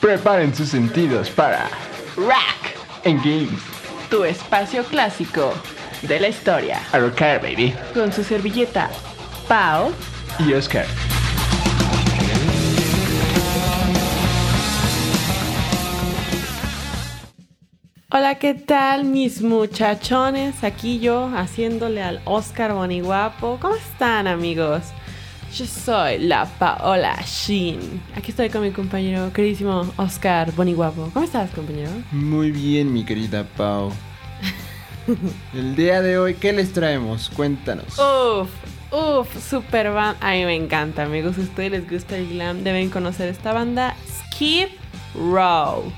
Preparen sus sentidos para Rack, En Games. tu espacio clásico de la historia. A rocar, baby. Con su servilleta, Pau. Y Oscar. Hola, ¿qué tal mis muchachones? Aquí yo haciéndole al Oscar Boniguapo. ¿Cómo están amigos? Yo soy la Paola Shin. Aquí estoy con mi compañero queridísimo Oscar Boniguapo. ¿Cómo estás, compañero? Muy bien, mi querida Pau. El día de hoy, ¿qué les traemos? Cuéntanos. Uf, uf, super band. A mí me encanta, amigos. Si a ustedes les gusta el glam, deben conocer esta banda Skid Row.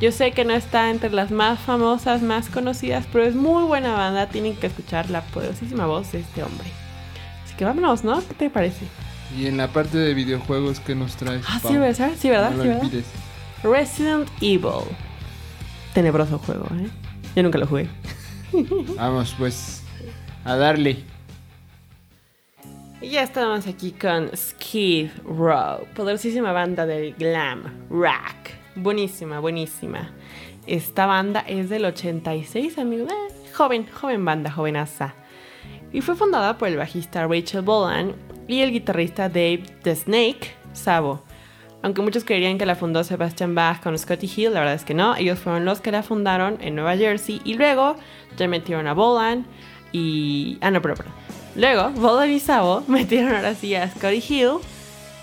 Yo sé que no está entre las más famosas, más conocidas, pero es muy buena banda. Tienen que escuchar la poderosísima voz de este hombre. Así que vámonos, ¿no? ¿Qué te parece? Y en la parte de videojuegos, ¿qué nos traes? Ah, Pau? sí, ¿verdad? Sí, ¿verdad? No Sí, ¿verdad? Resident Evil. Tenebroso juego, ¿eh? Yo nunca lo jugué. Vamos, pues, a darle. Y ya estamos aquí con Skid Row, poderosísima banda del glam rock. Buenísima, buenísima. Esta banda es del 86, amigos. Eh, joven, joven banda, jovenaza. Y fue fundada por el bajista Rachel Bolan y el guitarrista Dave The Snake Sabo. Aunque muchos creerían que la fundó Sebastian Bach con Scotty Hill, la verdad es que no. Ellos fueron los que la fundaron en Nueva Jersey y luego ya metieron a Bolan y... Ah, no, pero, pero. Luego, Bolan y Sabo metieron ahora sí a Scotty Hill,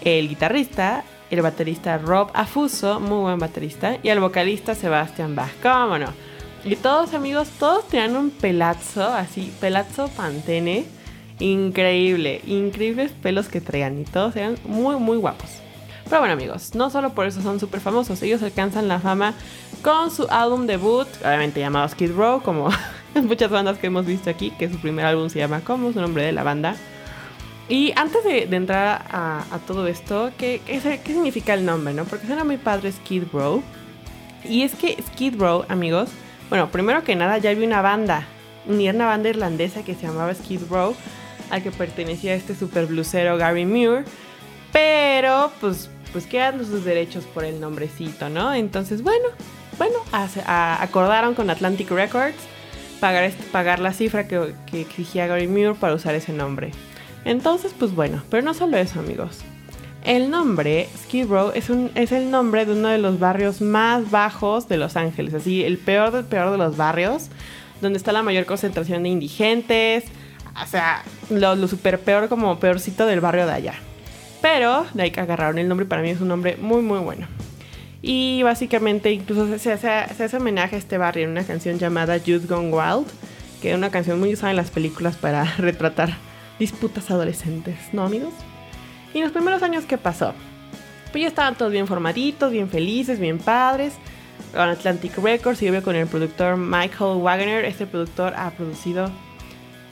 el guitarrista, el baterista Rob Afuso, muy buen baterista, y el vocalista Sebastian Bach. ¿Cómo no? Y todos, amigos, todos tenían un pelazo, así, pelazo pantene. Increíble, increíbles pelos que traían y todos eran muy, muy guapos. Pero bueno, amigos, no solo por eso son súper famosos, ellos alcanzan la fama con su álbum debut, obviamente llamado Skid Row, como muchas bandas que hemos visto aquí, que su primer álbum se llama como su nombre de la banda. Y antes de, entrar a, todo esto, ¿qué, qué, significa el nombre, no? Porque suena muy padre Skid Row. Y es que Skid Row, amigos, bueno, primero que nada ya había una banda, ni una banda irlandesa que se llamaba Skid Row, al que pertenecía este super blusero Gary Muir, pero pues, pues quedan sus derechos por el nombrecito, ¿no? Entonces, bueno, bueno, acordaron con Atlantic Records pagar, pagar la cifra que, exigía Gary Muir para usar ese nombre. Entonces, pues bueno, pero no solo eso, amigos. El nombre Skid Row es, es el nombre de uno de los barrios más bajos de Los Ángeles, así el peor del peor de los barrios, donde está la mayor concentración de indigentes, o sea, lo, lo super peor como peorcito del barrio de allá. Pero que agarraron el nombre y para mí es un nombre muy muy bueno. Y básicamente incluso se, hace, se hace homenaje a este barrio en una canción llamada Youth Gone Wild, que es una canción muy usada en las películas para retratar disputas adolescentes, ¿no amigos? Y en los primeros años, ¿qué pasó? Pues ya estaban todos bien formaditos, bien felices, bien padres. Con Atlantic Records y obvio con el productor Michael Wagner. Este productor ha producido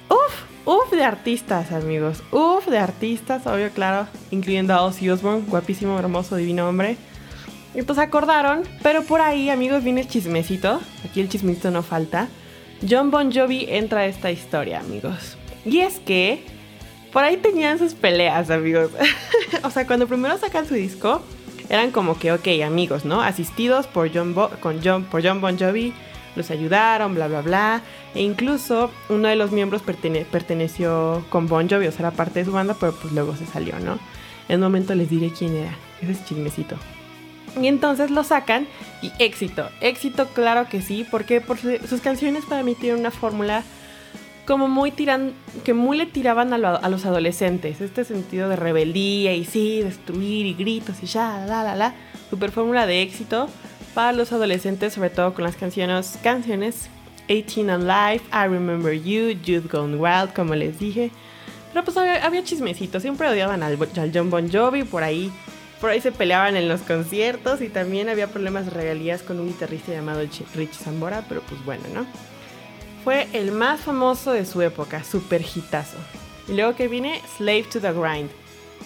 Uf, uf de artistas, amigos. Uf de artistas, obvio, claro. Incluyendo a Ozzy Osbourne, guapísimo, hermoso, divino hombre. Entonces acordaron, pero por ahí, amigos, viene el chismecito. Aquí el chismecito no falta. John Bon Jovi entra a esta historia, amigos. Y es que por ahí tenían sus peleas, amigos. o sea, cuando primero sacan su disco, eran como que, ok, amigos, ¿no? Asistidos por John, con John, por John Bon Jovi, los ayudaron, bla, bla, bla. E incluso uno de los miembros pertene- perteneció con Bon Jovi, era parte de su banda, pero pues luego se salió, ¿no? En un momento les diré quién era. Ese es chismecito. Y entonces lo sacan y éxito, éxito claro que sí, porque por su- sus canciones para mí tienen una fórmula como muy tiran, que muy le tiraban a, lo- a los adolescentes, este sentido de rebeldía y sí, destruir y gritos y ya, la, la, la, super fórmula de éxito para los adolescentes, sobre todo con las canciones, canciones 18 and Life, I Remember You, Youth Gone Wild, como les dije. Pero pues había, había chismecitos, siempre odiaban al, John Bon Jovi, por ahí, por ahí se peleaban en los conciertos y también había problemas de regalías con un guitarrista llamado Ch- Richie Zambora, pero pues bueno, ¿no? Fue el más famoso de su época, super hitazo. Y luego que viene Slave to the Grind.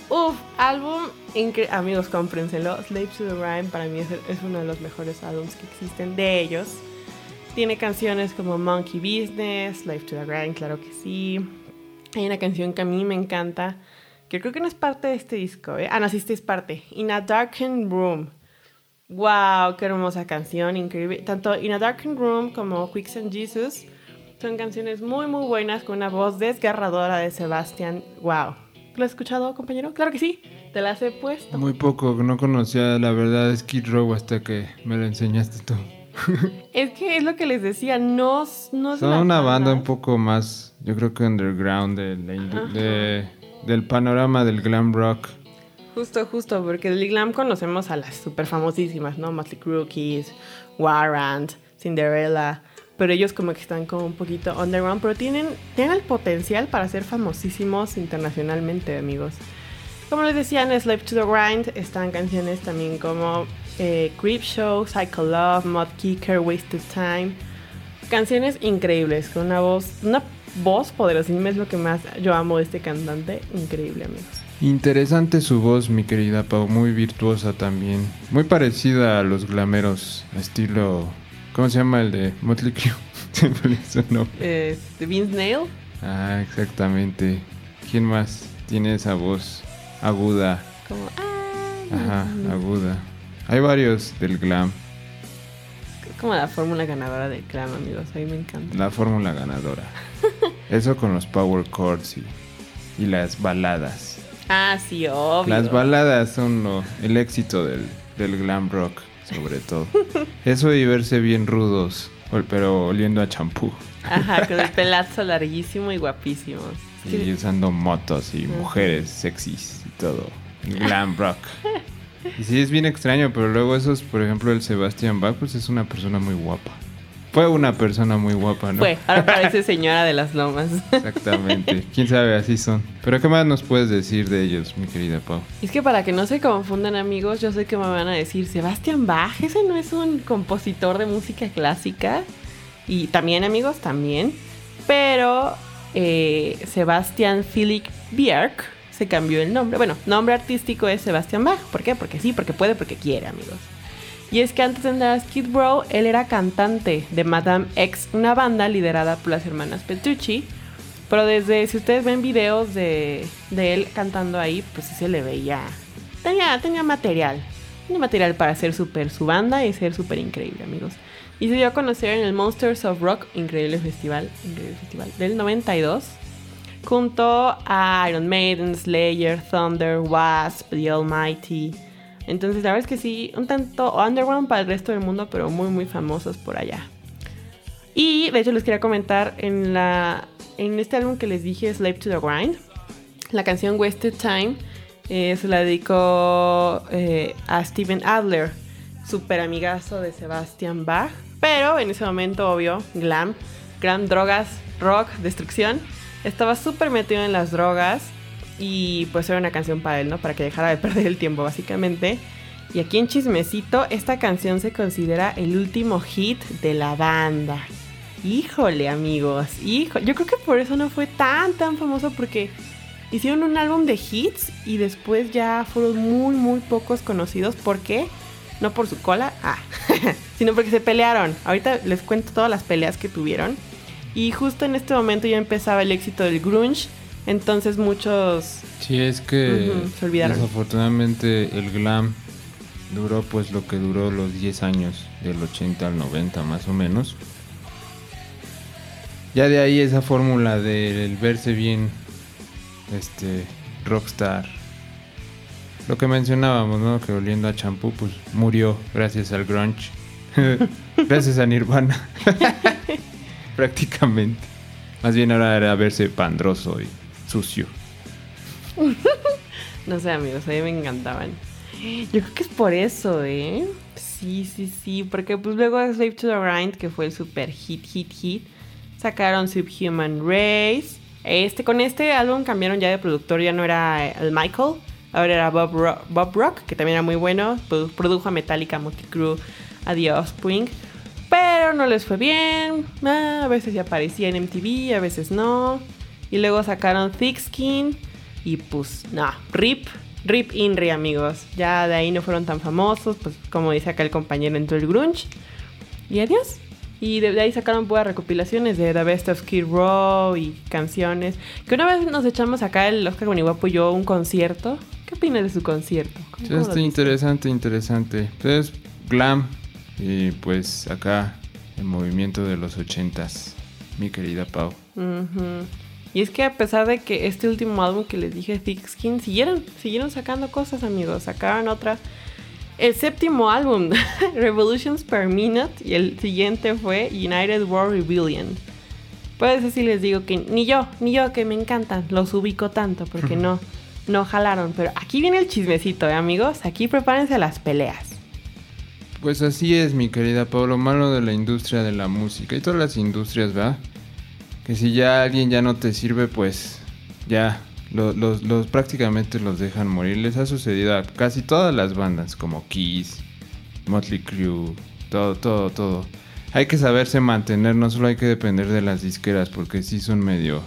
Uf, álbum increíble. Amigos, cómprenselo. Slave to the Grind para mí es, uno de los mejores álbums que existen de ellos. Tiene canciones como Monkey Business, Slave to the Grind, claro que sí. Hay una canción que a mí me encanta, que creo que no es parte de este disco, ¿eh? Ah, no, sí, sí es parte. In a Darkened Room. Wow, qué hermosa canción, increíble. Tanto In a Darkened Room como Quicksand Jesus son canciones muy muy buenas con una voz desgarradora de Sebastián. Wow. ¿Lo has escuchado, compañero? Claro que sí. Te las he puesto. Muy poco, no conocía la verdad Skid Row hasta que me lo enseñaste tú. Es que es lo que les decía, no, no Son la una banda un poco más, yo creo que underground de la del panorama del glam rock. Justo, justo, porque del glam conocemos a las super famosísimas, ¿no? Motley Crue, Kiss, Warrant, Cinderella. Pero ellos como que están como un poquito underground, pero tienen, tienen el potencial para ser famosísimos internacionalmente, amigos. Como les decía, en Slave to the Grind están canciones también como eh, Creep Show, Psycho Love, Mud Kicker, Wasted Time. Canciones increíbles, con una voz, una voz poderosísima es lo que más yo amo de este cantante. Increíble, amigos. Interesante su voz, mi querida Pau, muy virtuosa también. Muy parecida a los glameros, estilo... ¿Cómo se llama el de Motley Crue? Se me su nombre. Este, Vince Nail. Ah, exactamente. ¿Quién más tiene esa voz aguda? Como, ah, Ajá, aguda. Hay varios del glam. es como la fórmula ganadora del clan, amigos. A mí me encanta. La fórmula ganadora. Eso con los power chords y, y las baladas. Ah, sí, obvio. Las baladas son lo- el éxito del, del glam rock, sobre todo. Eso y verse bien rudos, pero oliendo a champú. Ajá, con el pelazo larguísimo y guapísimo. Y usando motos y mujeres sexys y todo. Glam rock. Y sí, es bien extraño, pero luego esos, por ejemplo, el Sebastian Bach, pues es una persona muy guapa. Fue una persona muy guapa, ¿no? Fue, ahora parece señora de las lomas. Exactamente. Quién sabe, así son. Pero ¿qué más nos puedes decir de ellos, mi querida Pau? Es que para que no se confundan amigos, yo sé que me van a decir, Sebastián Bach, ese no es un compositor de música clásica. Y también amigos, también. Pero eh, Sebastián Philip Björk se cambió el nombre. Bueno, nombre artístico es Sebastián Bach. ¿Por qué? Porque sí, porque puede, porque quiere amigos. Y es que antes de entrar a Skid Row, él era cantante de Madame X, una banda liderada por las hermanas Petrucci. Pero desde, si ustedes ven videos de, de él cantando ahí, pues sí se le veía. Tenía, tenía material. Tenía material para hacer super su banda y ser súper increíble, amigos. Y se dio a conocer en el Monsters of Rock, increíble festival, increíble festival, del 92. Junto a Iron Maiden, Slayer, Thunder, Wasp, The Almighty. Entonces, la verdad es que sí, un tanto underground para el resto del mundo, pero muy, muy famosos por allá. Y de hecho, les quería comentar en, la, en este álbum que les dije, Slave to the Grind, la canción Wasted Time eh, se la dedicó eh, a Steven Adler, super amigazo de Sebastian Bach. Pero en ese momento, obvio, glam, glam, drogas, rock, destrucción. Estaba súper metido en las drogas y pues era una canción para él, ¿no? Para que dejara de perder el tiempo, básicamente. Y aquí en Chismecito, esta canción se considera el último hit de la banda. Híjole, amigos, hijo. Yo creo que por eso no fue tan, tan famoso porque hicieron un álbum de hits y después ya fueron muy, muy pocos conocidos. ¿Por qué? No por su cola, ah, sino porque se pelearon. Ahorita les cuento todas las peleas que tuvieron. Y justo en este momento ya empezaba el éxito del grunge. Entonces muchos... Sí, es que se olvidaron. desafortunadamente el glam duró pues lo que duró los 10 años, del 80 al 90 más o menos. Ya de ahí esa fórmula del verse bien, este, rockstar. Lo que mencionábamos, ¿no? Que oliendo a champú, pues murió gracias al grunge. gracias a Nirvana. Prácticamente. Más bien ahora era verse pandroso y sucio. No sé, amigos, a mí me encantaban. Yo creo que es por eso, ¿eh? Sí, sí, sí, porque pues luego de Slave to the Grind, que fue el super hit, hit, hit, sacaron Subhuman Race. Este, con este álbum cambiaron ya de productor, ya no era el Michael, ahora era Bob, Bob Rock, que también era muy bueno, produ- produjo a Metallica, Motley Crue, a The Offspring, pero no les fue bien, ah, a veces ya aparecía en MTV, a veces no, y luego sacaron Thick Skin, y pues, no, RIP, RIP INRI, amigos. Ya de ahí no fueron tan famosos, pues como dice acá el compañero, entró el grunge. Y adiós. Y de, de ahí sacaron buenas recopilaciones de The Best of Skid Row y canciones. Que una vez nos echamos acá el Oscar Guaniguapo y yo un concierto. ¿Qué opinas de su concierto? ¿Cómo- Sí, cómo lo está interesante, interesante. Entonces, glam y pues acá el movimiento de los ochentas, mi querida Pau. Ujú. Y es que a pesar de que este último álbum que les dije, Thick Skin, siguieron, siguieron sacando cosas, amigos. Sacaron otra. El séptimo álbum, Revolutions per Minute, y el siguiente fue United World Rebellion. Puede ser si les digo que ni yo, ni yo que me encantan, los ubico tanto, porque no, no jalaron. Pero aquí viene el chismecito, ¿eh, amigos. Aquí prepárense a las peleas. Pues así es, mi querida Pau, lo malo de la industria de la música y todas las industrias, ¿verdad? Que si ya alguien ya no te sirve, pues ya lo- los, los prácticamente los dejan morir. Les ha sucedido a casi todas las bandas, como Kiss, Motley Crue, todo, todo, todo. Hay que saberse mantener, no solo hay que depender de las disqueras, porque sí son medio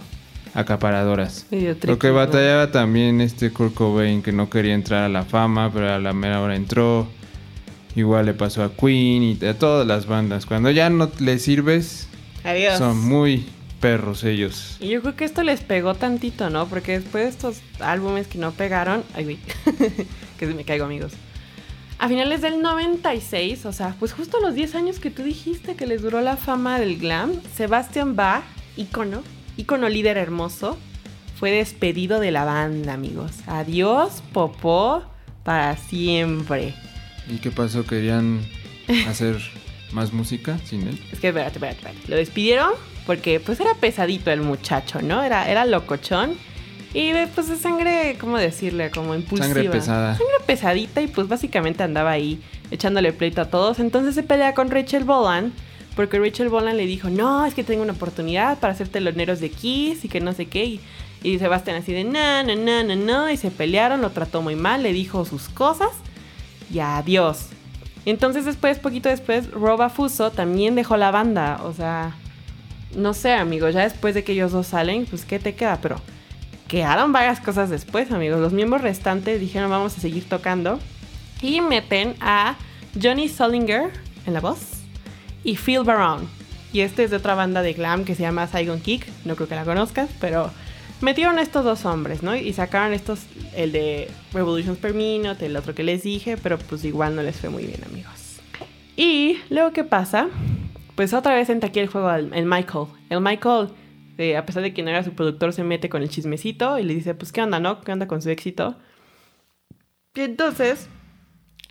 acaparadoras. Medio Lo que batallaba también este Kurt Cobain, que no quería entrar a la fama, pero a la mera hora entró. Igual le pasó a Queen y a todas las bandas. Cuando ya no le sirves, Adiós. son muy perros ellos. Y yo creo que esto les pegó tantito, ¿no? Porque después de estos álbumes que no pegaron. Ay, güey. que se me caigo, amigos. A finales del 96, o sea, pues justo los 10 años que tú dijiste que les duró la fama del glam, Sebastian Bach, ícono, ícono líder hermoso, fue despedido de la banda, amigos. Adiós, popó, para siempre. ¿Y qué pasó? ¿Querían hacer más música sin él? Es que espérate, espérate, espérate. Lo despidieron porque pues era pesadito el muchacho, ¿no? Era, era locochón. Y de, pues de sangre, ¿cómo decirle? Como impulsiva. Sangre pesada. Sangre pesadita y pues básicamente andaba ahí echándole pleito a todos. Entonces se pelea con Rachel Bolan porque Rachel Bolan le dijo, no, es que tengo una oportunidad para hacer teloneros de Kiss y que no sé qué. Y, y Sebastián así de, no, no, no, no, no. Y se pelearon, lo trató muy mal, le dijo sus cosas y adiós. Entonces después, poquito después, Roba Fuso también dejó la banda. O sea, no sé, amigos, ya después de que ellos dos salen, pues ¿qué te queda? Pero quedaron varias cosas después, amigos. Los miembros restantes dijeron vamos a seguir tocando. Y meten a Johnny Solinger en la voz y Phil Barone. Y este es de otra banda de glam que se llama Saigon Kick. No creo que la conozcas, pero metieron estos dos hombres, ¿no? Y sacaron estos, el de Revolutions per Minute, el otro que les dije, pero pues igual no les fue muy bien, amigos. Y luego, ¿qué pasa? Pues otra vez entra aquí el juego el, el Michael. El Michael, eh, a pesar de que no era su productor, se mete con el chismecito y le dice, pues, ¿qué onda, no? ¿Qué onda con su éxito? Y entonces,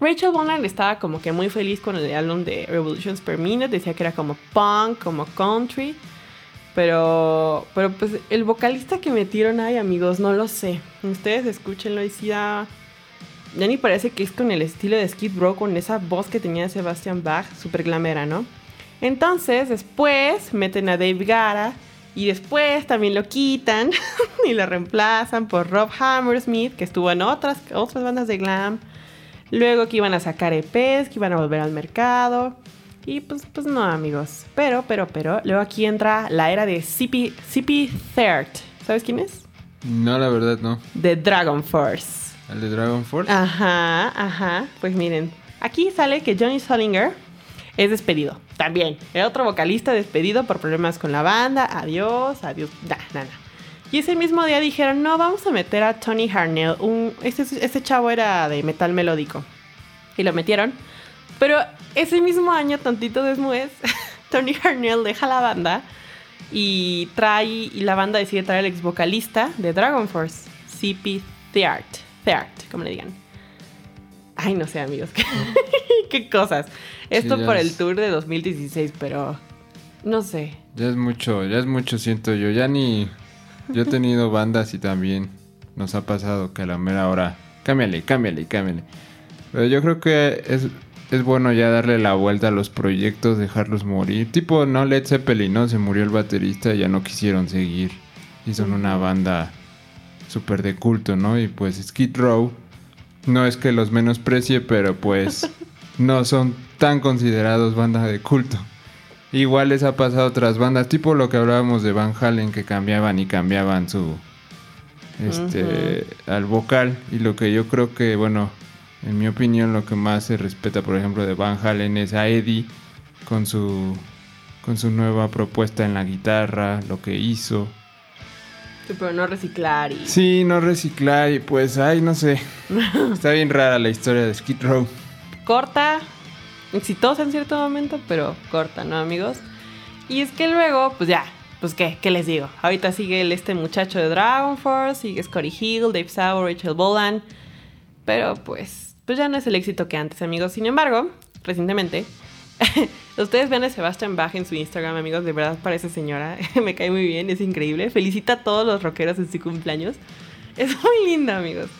Rachel Bonland estaba como que muy feliz con el álbum de Revolutions per Minute. Decía que era como punk, como country. Pero, pero pues el vocalista que metieron ahí, amigos, no lo sé. Ustedes escúchenlo y sí da... Ya ni parece que es con el estilo de Skid Row, con esa voz que tenía Sebastian Bach, super glamera, ¿no? Entonces, después meten a Dave Gara y después también lo quitan y lo reemplazan por Rob Hammersmith, que estuvo en otras, otras bandas de glam. Luego que iban a sacar EPs, que iban a volver al mercado. Y pues, pues no, amigos. Pero, pero, pero. Luego aquí entra la era de CP, CP Third. ¿Sabes quién es? No, la verdad no. De Dragon Force. ¿El de Dragon Force? Ajá, ajá. Pues miren, aquí sale que Johnny Solinger es despedido. También. El otro vocalista despedido por problemas con la banda. Adiós, adiós. Nah, nah, nah. Y ese mismo día dijeron, no, vamos a meter a Tony Harnell. Un, este, chavo era de metal melódico. Y lo metieron. Pero ese mismo año, tantito después, Tony Harnell deja la banda y trae, y la banda decide traer al ex vocalista de Dragon Force, CP Theart, Theart, como le digan. Ay, no sé, amigos, qué, qué cosas. Esto por el tour de 2016, pero no sé. Ya es mucho, ya es mucho, siento yo. Ya ni. Yo he tenido bandas y también nos ha pasado que a la mera hora. Cámbiale, cámbiale, cámbiale. Pero yo creo que es, es bueno ya darle la vuelta a los proyectos, dejarlos morir. Tipo, no Led Zeppelin, ¿no? Se murió el baterista y ya no quisieron seguir. Y son una banda súper de culto, ¿no? Y pues Skid Row. No es que los menosprecie, pero pues no son tan considerados banda de culto. Igual les ha pasado a otras bandas, tipo lo que hablábamos de Van Halen, que cambiaban y cambiaban su. Este. al vocal. Y lo que yo creo que, bueno, en mi opinión, lo que más se respeta, por ejemplo, de Van Halen es a Eddie con su. con su nueva propuesta en la guitarra, lo que hizo. Sí, pero no reciclar y... Sí, no reciclar y pues, ay, no sé. Está bien rara la historia de Skid Row. Corta, exitosa en cierto momento, pero corta, ¿no, amigos? Y es que luego, pues ya, pues qué, ¿qué les digo? Ahorita sigue el, este muchacho de Dragon Force, sigue Scotty Hill, Dave Sauer, Rachel Bolan, pero pues, pues ya no es el éxito que antes, amigos. Sin embargo, recientemente, ustedes ven a Sebastian Bach en su Instagram, amigos, de verdad parece señora, me cae muy bien, es increíble. Felicita a todos los rockeros en su cumpleaños. Es muy linda, amigos.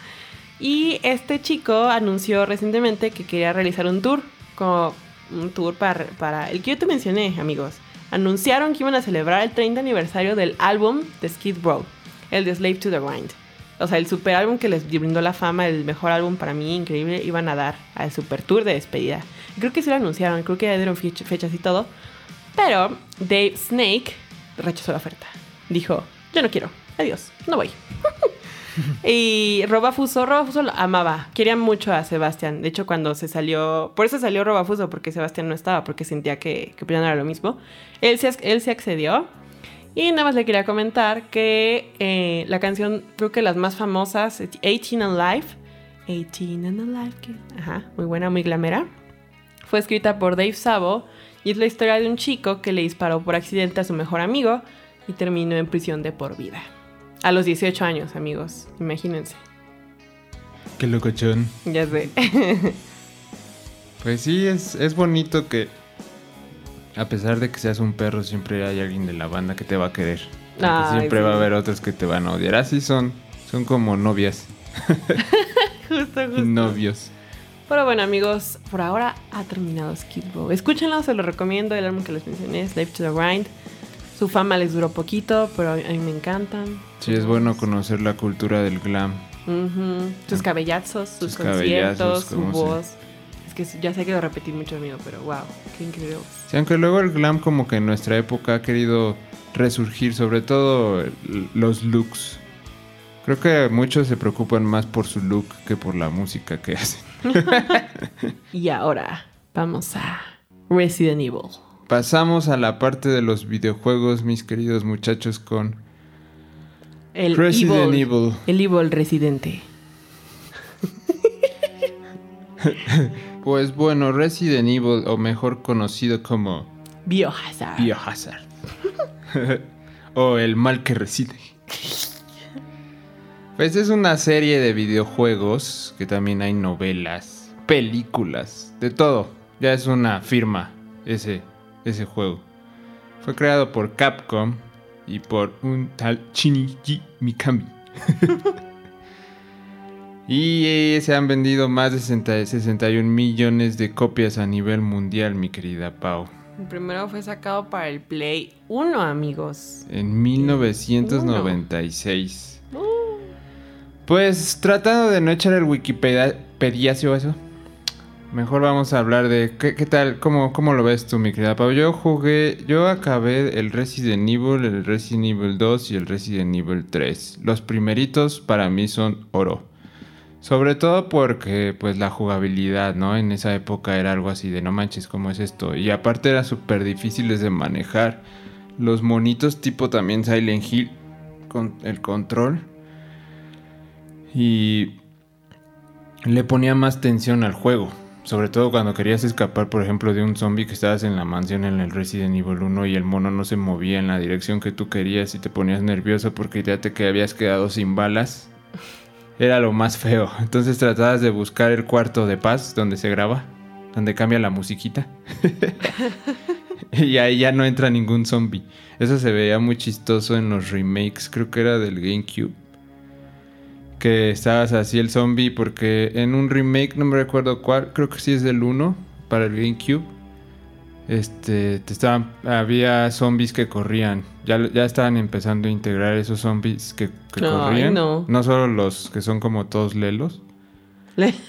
Y este chico anunció recientemente que quería realizar un tour, como un tour para, para el que yo te mencioné, amigos. Anunciaron que iban a celebrar el 30 aniversario del álbum de Skid Row, el de Slave to the Grind. O sea, el super álbum que les brindó la fama, el mejor álbum para mí, increíble, iban a dar al super tour de despedida. Creo que sí lo anunciaron, creo que ya dieron fech- fechas y todo. Pero Dave Snake rechazó la oferta. Dijo, yo no quiero, adiós, no voy. y Robafuso, Robafuso lo amaba, quería mucho a Sebastián. De hecho, cuando se salió, por eso salió Robafuso, porque Sebastián no estaba, porque sentía que, que era lo mismo. Él se, él se accedió. Y nada más le quería comentar que eh, la canción, creo que las más famosas, 18 and Life, 18 and Alive, que, ajá, muy buena, muy glamera, fue escrita por Dave Sabo y es la historia de un chico que le disparó por accidente a su mejor amigo y terminó en prisión de por vida. A los 18 años, amigos, imagínense. Qué locochón. Ya sé. Pues sí, es, es bonito que a pesar de que seas un perro, siempre hay alguien de la banda que te va a querer. Ay, siempre sí. va a haber otros que te van a odiar. Así son. Son como novias justo, justo. novios. Pero bueno, amigos, por ahora ha terminado Skid Row. Escúchenlo, se lo recomiendo. El álbum que les mencioné, Slave to the Grind. Su fama les duró poquito, pero a mí me encantan. Sí, es bueno conocer la cultura del glam. Ujú. Sus cabellazos, sus, Sus conciertos, cabellazos, su voz. Es que ya sé que lo repetí mucho, amigo, pero wow, qué increíble. Sí, aunque luego el glam como que en nuestra época ha querido resurgir, sobre todo los looks. Creo que muchos se preocupan más por su look que por la música que hacen. Y ahora vamos a Resident Evil. Pasamos a la parte de los videojuegos, mis queridos muchachos, con El Resident Evil, Evil. El Evil Residente. Pues bueno, Resident Evil, o mejor conocido como Biohazard. Biohazard. o El mal que reside. Pues es una serie de videojuegos que también hay novelas, películas, de todo. Ya es una firma ese, ese juego. Fue creado por Capcom y por un tal Shinji Mikami. y eh, se han vendido más de 60 61 millones de copias a nivel mundial, mi querida Pau. El primero fue sacado para el Play 1, amigos. En 1996. Pues tratando de no echar el Wikipedia pediacio eso. Mejor vamos a hablar de qué, tal, cómo, cómo lo ves tú, mi querida Pau. Yo jugué, yo acabé el Resident Evil, el Resident Evil 2 y el Resident Evil 3. Los primeritos para mí son oro. Sobre todo porque pues la jugabilidad, ¿no? En esa época era algo así de no manches, ¿cómo es esto? Y aparte era súper difíciles de manejar. Los monitos tipo también Silent Hill con el control. Y le ponía más tensión al juego. Sobre todo cuando querías escapar, por ejemplo, de un zombie que estabas en la mansión en el Resident Evil 1 y el mono no se movía en la dirección que tú querías y te ponías nervioso porque ya que habías quedado sin balas. Era lo más feo. Entonces tratabas de buscar el cuarto de paz donde se graba, donde cambia la musiquita. y ahí ya no entra ningún zombie. Eso se veía muy chistoso en los remakes, creo que era del GameCube. Que estabas así el zombie porque en un remake, no me recuerdo cuál, creo que sí es del 1 para el GameCube. Este, te estaban, había zombies que corrían. Ya, ya estaban empezando a integrar esos zombies que, que Ay, corrían. no. no solo los que son como todos lelos. Le-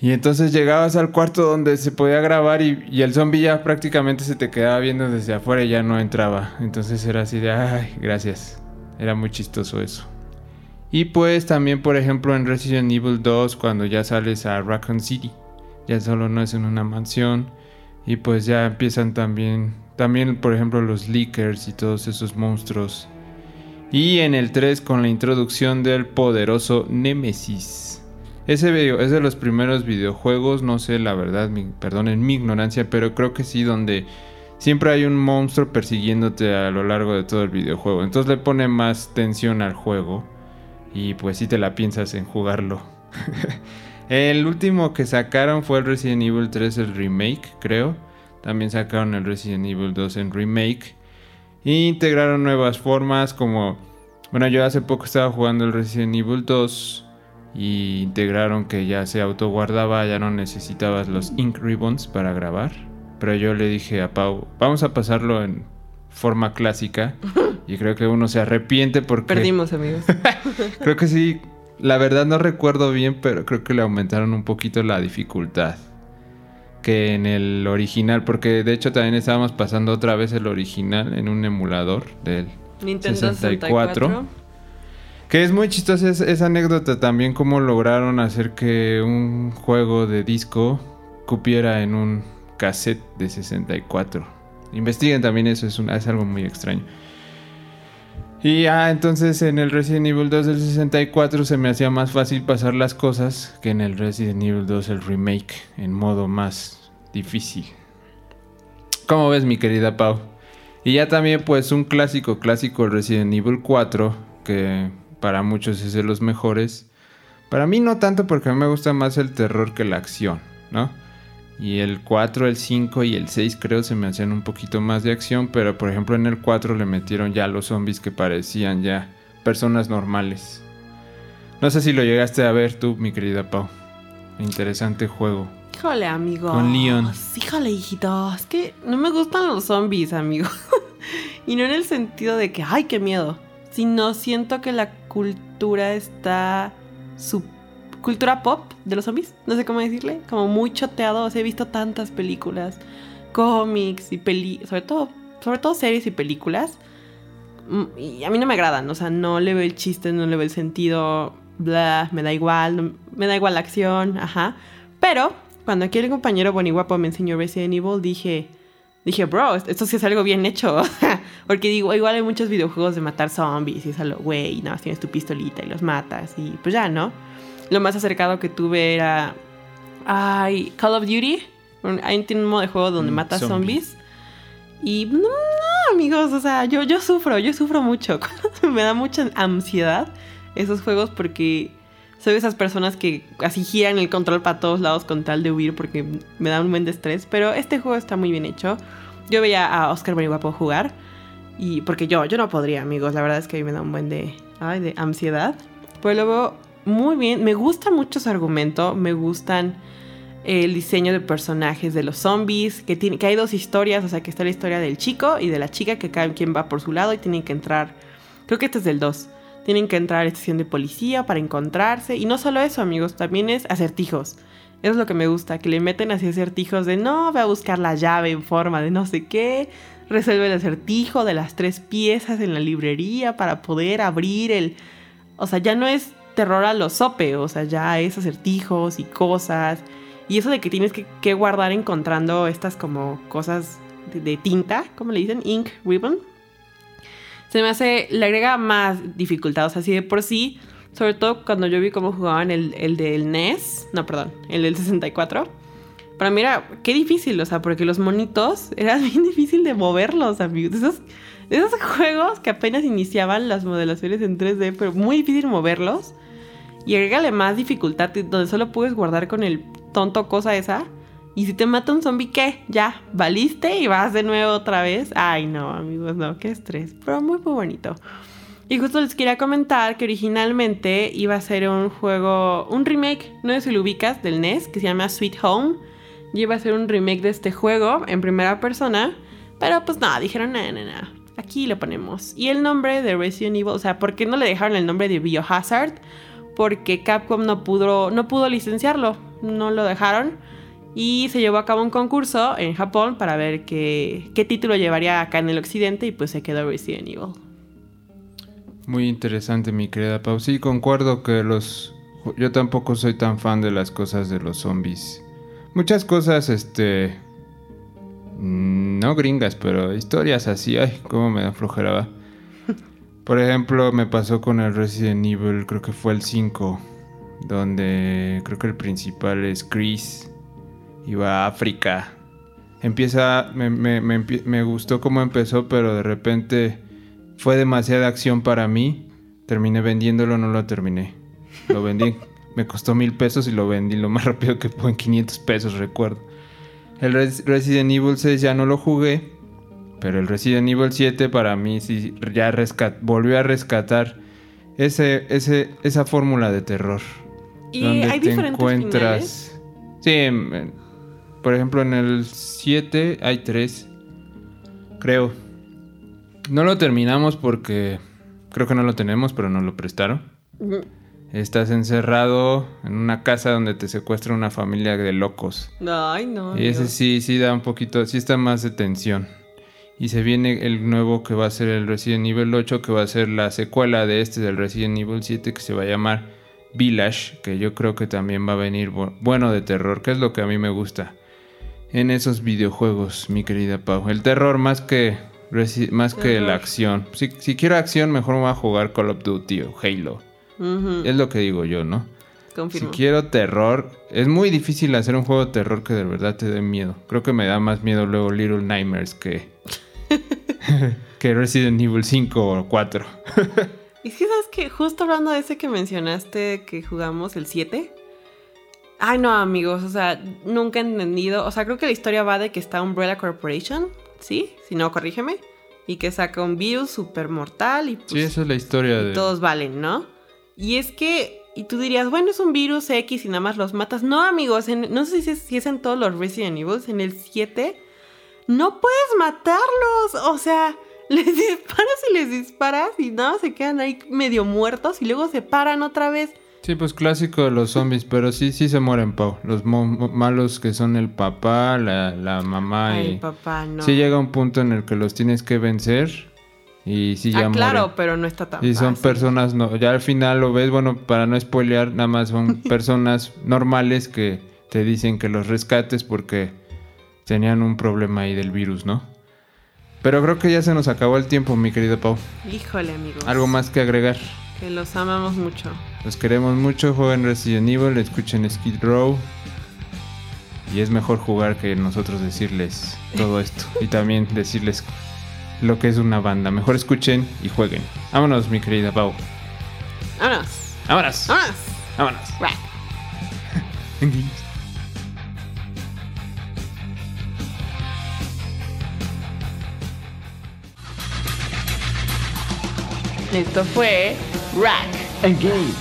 Y entonces llegabas al cuarto donde se podía grabar y, y el zombie ya prácticamente se te quedaba viendo desde afuera y ya no entraba. Entonces era así de, ay, gracias. Era muy chistoso eso. Y pues también, por ejemplo, en Resident Evil 2, cuando ya sales a Raccoon City, ya solo no es en una mansión. Y pues ya empiezan también, también por ejemplo, los leakers y todos esos monstruos. Y en el 3 con la introducción del poderoso Nemesis. Ese video es de los primeros videojuegos, no sé la verdad, mi, perdonen mi ignorancia, pero creo que sí, donde siempre hay un monstruo persiguiéndote a lo largo de todo el videojuego. Entonces le pone más tensión al juego y pues sí te la piensas en jugarlo. el último que sacaron fue el Resident Evil 3, el remake, creo. También sacaron el Resident Evil 2 en remake. E integraron nuevas formas como... Bueno, yo hace poco estaba jugando el Resident Evil 2 y integraron que ya se autoguardaba, ya no necesitabas los ink ribbons para grabar. Pero yo le dije a Pau, vamos a pasarlo en forma clásica. Y creo que uno se arrepiente porque... Perdimos, amigos. creo que sí, la verdad no recuerdo bien, pero creo que le aumentaron un poquito la dificultad que en el original, porque de hecho también estábamos pasando otra vez el original en un emulador del Nintendo 64. 64. Que es muy chistosa esa, esa anécdota también, cómo lograron hacer que un juego de disco cupiera en un cassette de 64. Investiguen también eso, es, un- es algo muy extraño. Y ah, entonces en el Resident Evil 2 del 64 se me hacía más fácil pasar las cosas que en el Resident Evil 2 el remake, en modo más difícil. ¿Cómo ves mi querida Pau? Y ya también pues un clásico, clásico Resident Evil 4, que para muchos es de los mejores. Para mí no tanto porque a mí me gusta más el terror que la acción, ¿no? Y el 4, el 5 y el 6 creo se me hacían un poquito más de acción, pero por ejemplo en el 4 le metieron ya los zombies que parecían ya personas normales. No sé si lo llegaste a ver tú, mi querida Pau. Interesante juego. Híjole, amigo. Con Leon. Híjole, hijito. Es que no me gustan los zombies, amigo. y no en el sentido de que, ay, qué miedo. Sino siento que la cultura está. Su cultura pop de los zombies. No sé cómo decirle. Como muy choteado. He visto tantas películas, cómics y peli. Sobre todo, sobre todo series y películas. Mm, Y a mí no me agradan. O sea, no le veo el chiste, no le veo el sentido. Bla, me da igual. me da igual la acción. Ajá. Pero cuando aquí el compañero Bonnie Guapo me enseñó Resident Evil, dije, dije, bro, esto sí es algo bien hecho. Porque digo, igual hay muchos videojuegos de matar zombies y es algo, güey, nada más tienes tu pistolita y los matas y pues ya, ¿no? Lo más acercado que tuve era, ay, Call of Duty. Ahí tiene un modo de juego donde Mm, matas zombie. zombies. Y no, no, amigos, o sea, yo, yo sufro, yo sufro mucho. me da mucha ansiedad esos juegos porque soy de esas personas que así giran el control para todos lados con tal de huir porque me da un buen de estrés. Pero este juego está muy bien hecho. Yo veía a Oscar Guapo jugar. Y porque yo, yo no podría, amigos. La verdad es que a mí me da un buen de, ay, de ansiedad. Pero veo muy bien. Me gusta mucho su argumento. Me gustan el diseño de personajes de los zombies. Que, tiene, que hay dos historias. O sea, que está la historia del chico y de la chica. Que cada quien va por su lado y tienen que entrar. Creo que este es del 2. Tienen que entrar a la estación de policía para encontrarse. Y no solo eso, amigos. También es acertijos. Eso es lo que me gusta, que le meten así acertijos de no, ve a buscar la llave en forma de no sé qué, resuelve el acertijo de las tres piezas en la librería para poder abrir el... O sea, ya no es terror a lo sope, o sea, ya es acertijos y cosas. Y eso de que tienes que, guardar encontrando estas como cosas de, tinta, ¿cómo le dicen? Ink ribbon. Se me hace, le agrega más dificultad, o sea, así de por sí sobre todo cuando yo vi cómo jugaban el, el del NES. No, perdón, el del 64. Para mí era, qué difícil, o sea, porque los monitos era bien difícil de moverlos, amigos. Esos, esos juegos que apenas iniciaban las modelaciones en 3D, pero muy difícil moverlos. Y agrégale más dificultad, donde solo puedes guardar con el tonto cosa esa. Y si te mata un zombie, ¿qué? Ya, valiste y vas de nuevo otra vez. Ay, no, amigos, no, qué estrés. Pero muy, muy bonito. Y justo les quería comentar que originalmente iba a ser un juego, un remake, no sé si lo ubicas, del NES, que se llama Sweet Home. Y iba a ser un remake de este juego en primera persona. Pero pues nada, dijeron, no, no, no, aquí lo ponemos. Y el nombre de Resident Evil, o sea, ¿por qué no le dejaron el nombre de Biohazard? Porque Capcom no pudo, no pudo licenciarlo, no lo dejaron. Y se llevó a cabo un concurso en Japón para ver qué, qué título llevaría acá en el occidente y pues se quedó Resident Evil. Muy interesante, mi querida Pau. Sí, concuerdo que los. Yo tampoco soy tan fan de las cosas de los zombies. Muchas cosas, este. mm, No gringas, pero historias así. Ay, cómo me da flojera. va. Por ejemplo, me pasó con el Resident Evil, creo que fue el 5 donde creo que el principal es Chris y va a África. Empieza, me, me- me empie- me gustó cómo empezó, pero de repente fue demasiada acción para mí. Terminé vendiéndolo, no lo terminé. Lo vendí, me costó mil pesos y lo vendí lo más rápido que pude en 500 pesos, recuerdo. El Res- Resident Evil 6 ya no lo jugué, pero el Resident Evil 7 para mí sí ya rescat volvió a rescatar ese, ese, esa fórmula de terror. Y donde hay te diferentes encuentras. Sí, por ejemplo, en el 7 hay 3. Creo. No lo terminamos porque creo que no lo tenemos, pero nos lo prestaron. Estás encerrado en una casa donde te secuestra una familia de locos. Ay, no. Y ese Dios. sí, sí da un poquito, sí está más de tensión. Y se viene el nuevo que va a ser el Resident Evil 8, que va a ser la secuela de este del Resident Evil 7, que se va a llamar Village, que yo creo que también va a venir bu- bueno de terror, que es lo que a mí me gusta en esos videojuegos, mi querida Pau. El terror más que, más que la acción. Si, si quiero acción, mejor me voy a jugar Call of Duty o Halo. Es lo que digo yo, ¿no? Confirmo. Si quiero terror, es muy difícil hacer un juego de terror que de verdad te dé miedo. Creo que me da más miedo luego Little Nightmares que, que Resident Evil 5 o 4. Y que sabes que justo hablando de ese que mencionaste que jugamos el 7. Ay, no, amigos, o sea, nunca he entendido. O sea, creo que la historia va de que está Umbrella Corporation, ¿sí? Si no, corrígeme. Y que saca un virus super mortal y pues, Sí, esa es la historia de... todos valen, ¿no? Y es que, y tú dirías, bueno, es un virus X y nada más los matas. No, amigos, en- no sé si es, si es en todos los Resident Evil, en el 7, no puedes matarlos. O sea, les disparas y les disparas y nada, se quedan ahí medio muertos y luego se paran otra vez. Sí, pues clásico de los zombies, pero sí, sí se mueren, Pau. Los malos que son el papá, la, la mamá Ay, y... papá, no. Sí llega un punto en el que los tienes que vencer y sí ya ah, claro, mueren. pero no está tan Y son fácil. personas, no, ya al final lo ves, bueno, para no spoilear, nada más son personas normales que te dicen que los rescates porque tenían un problema ahí del virus, ¿no? Pero creo que ya se nos acabó el tiempo, mi querido Pau. Híjole, amigos. Algo más que agregar. Que los amamos mucho. Los queremos mucho, jueguen Resident Evil, escuchen Skid Row. Y es mejor jugar que nosotros decirles todo esto. y también decirles lo que es una banda. Mejor escuchen y jueguen. Vámonos, mi querida Pau. Vámonos. Vámonos. Vámonos. Vámonos. Right. Esto fue Rack, Engage.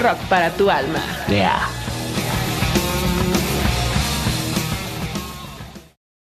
rock para tu alma. Yeah.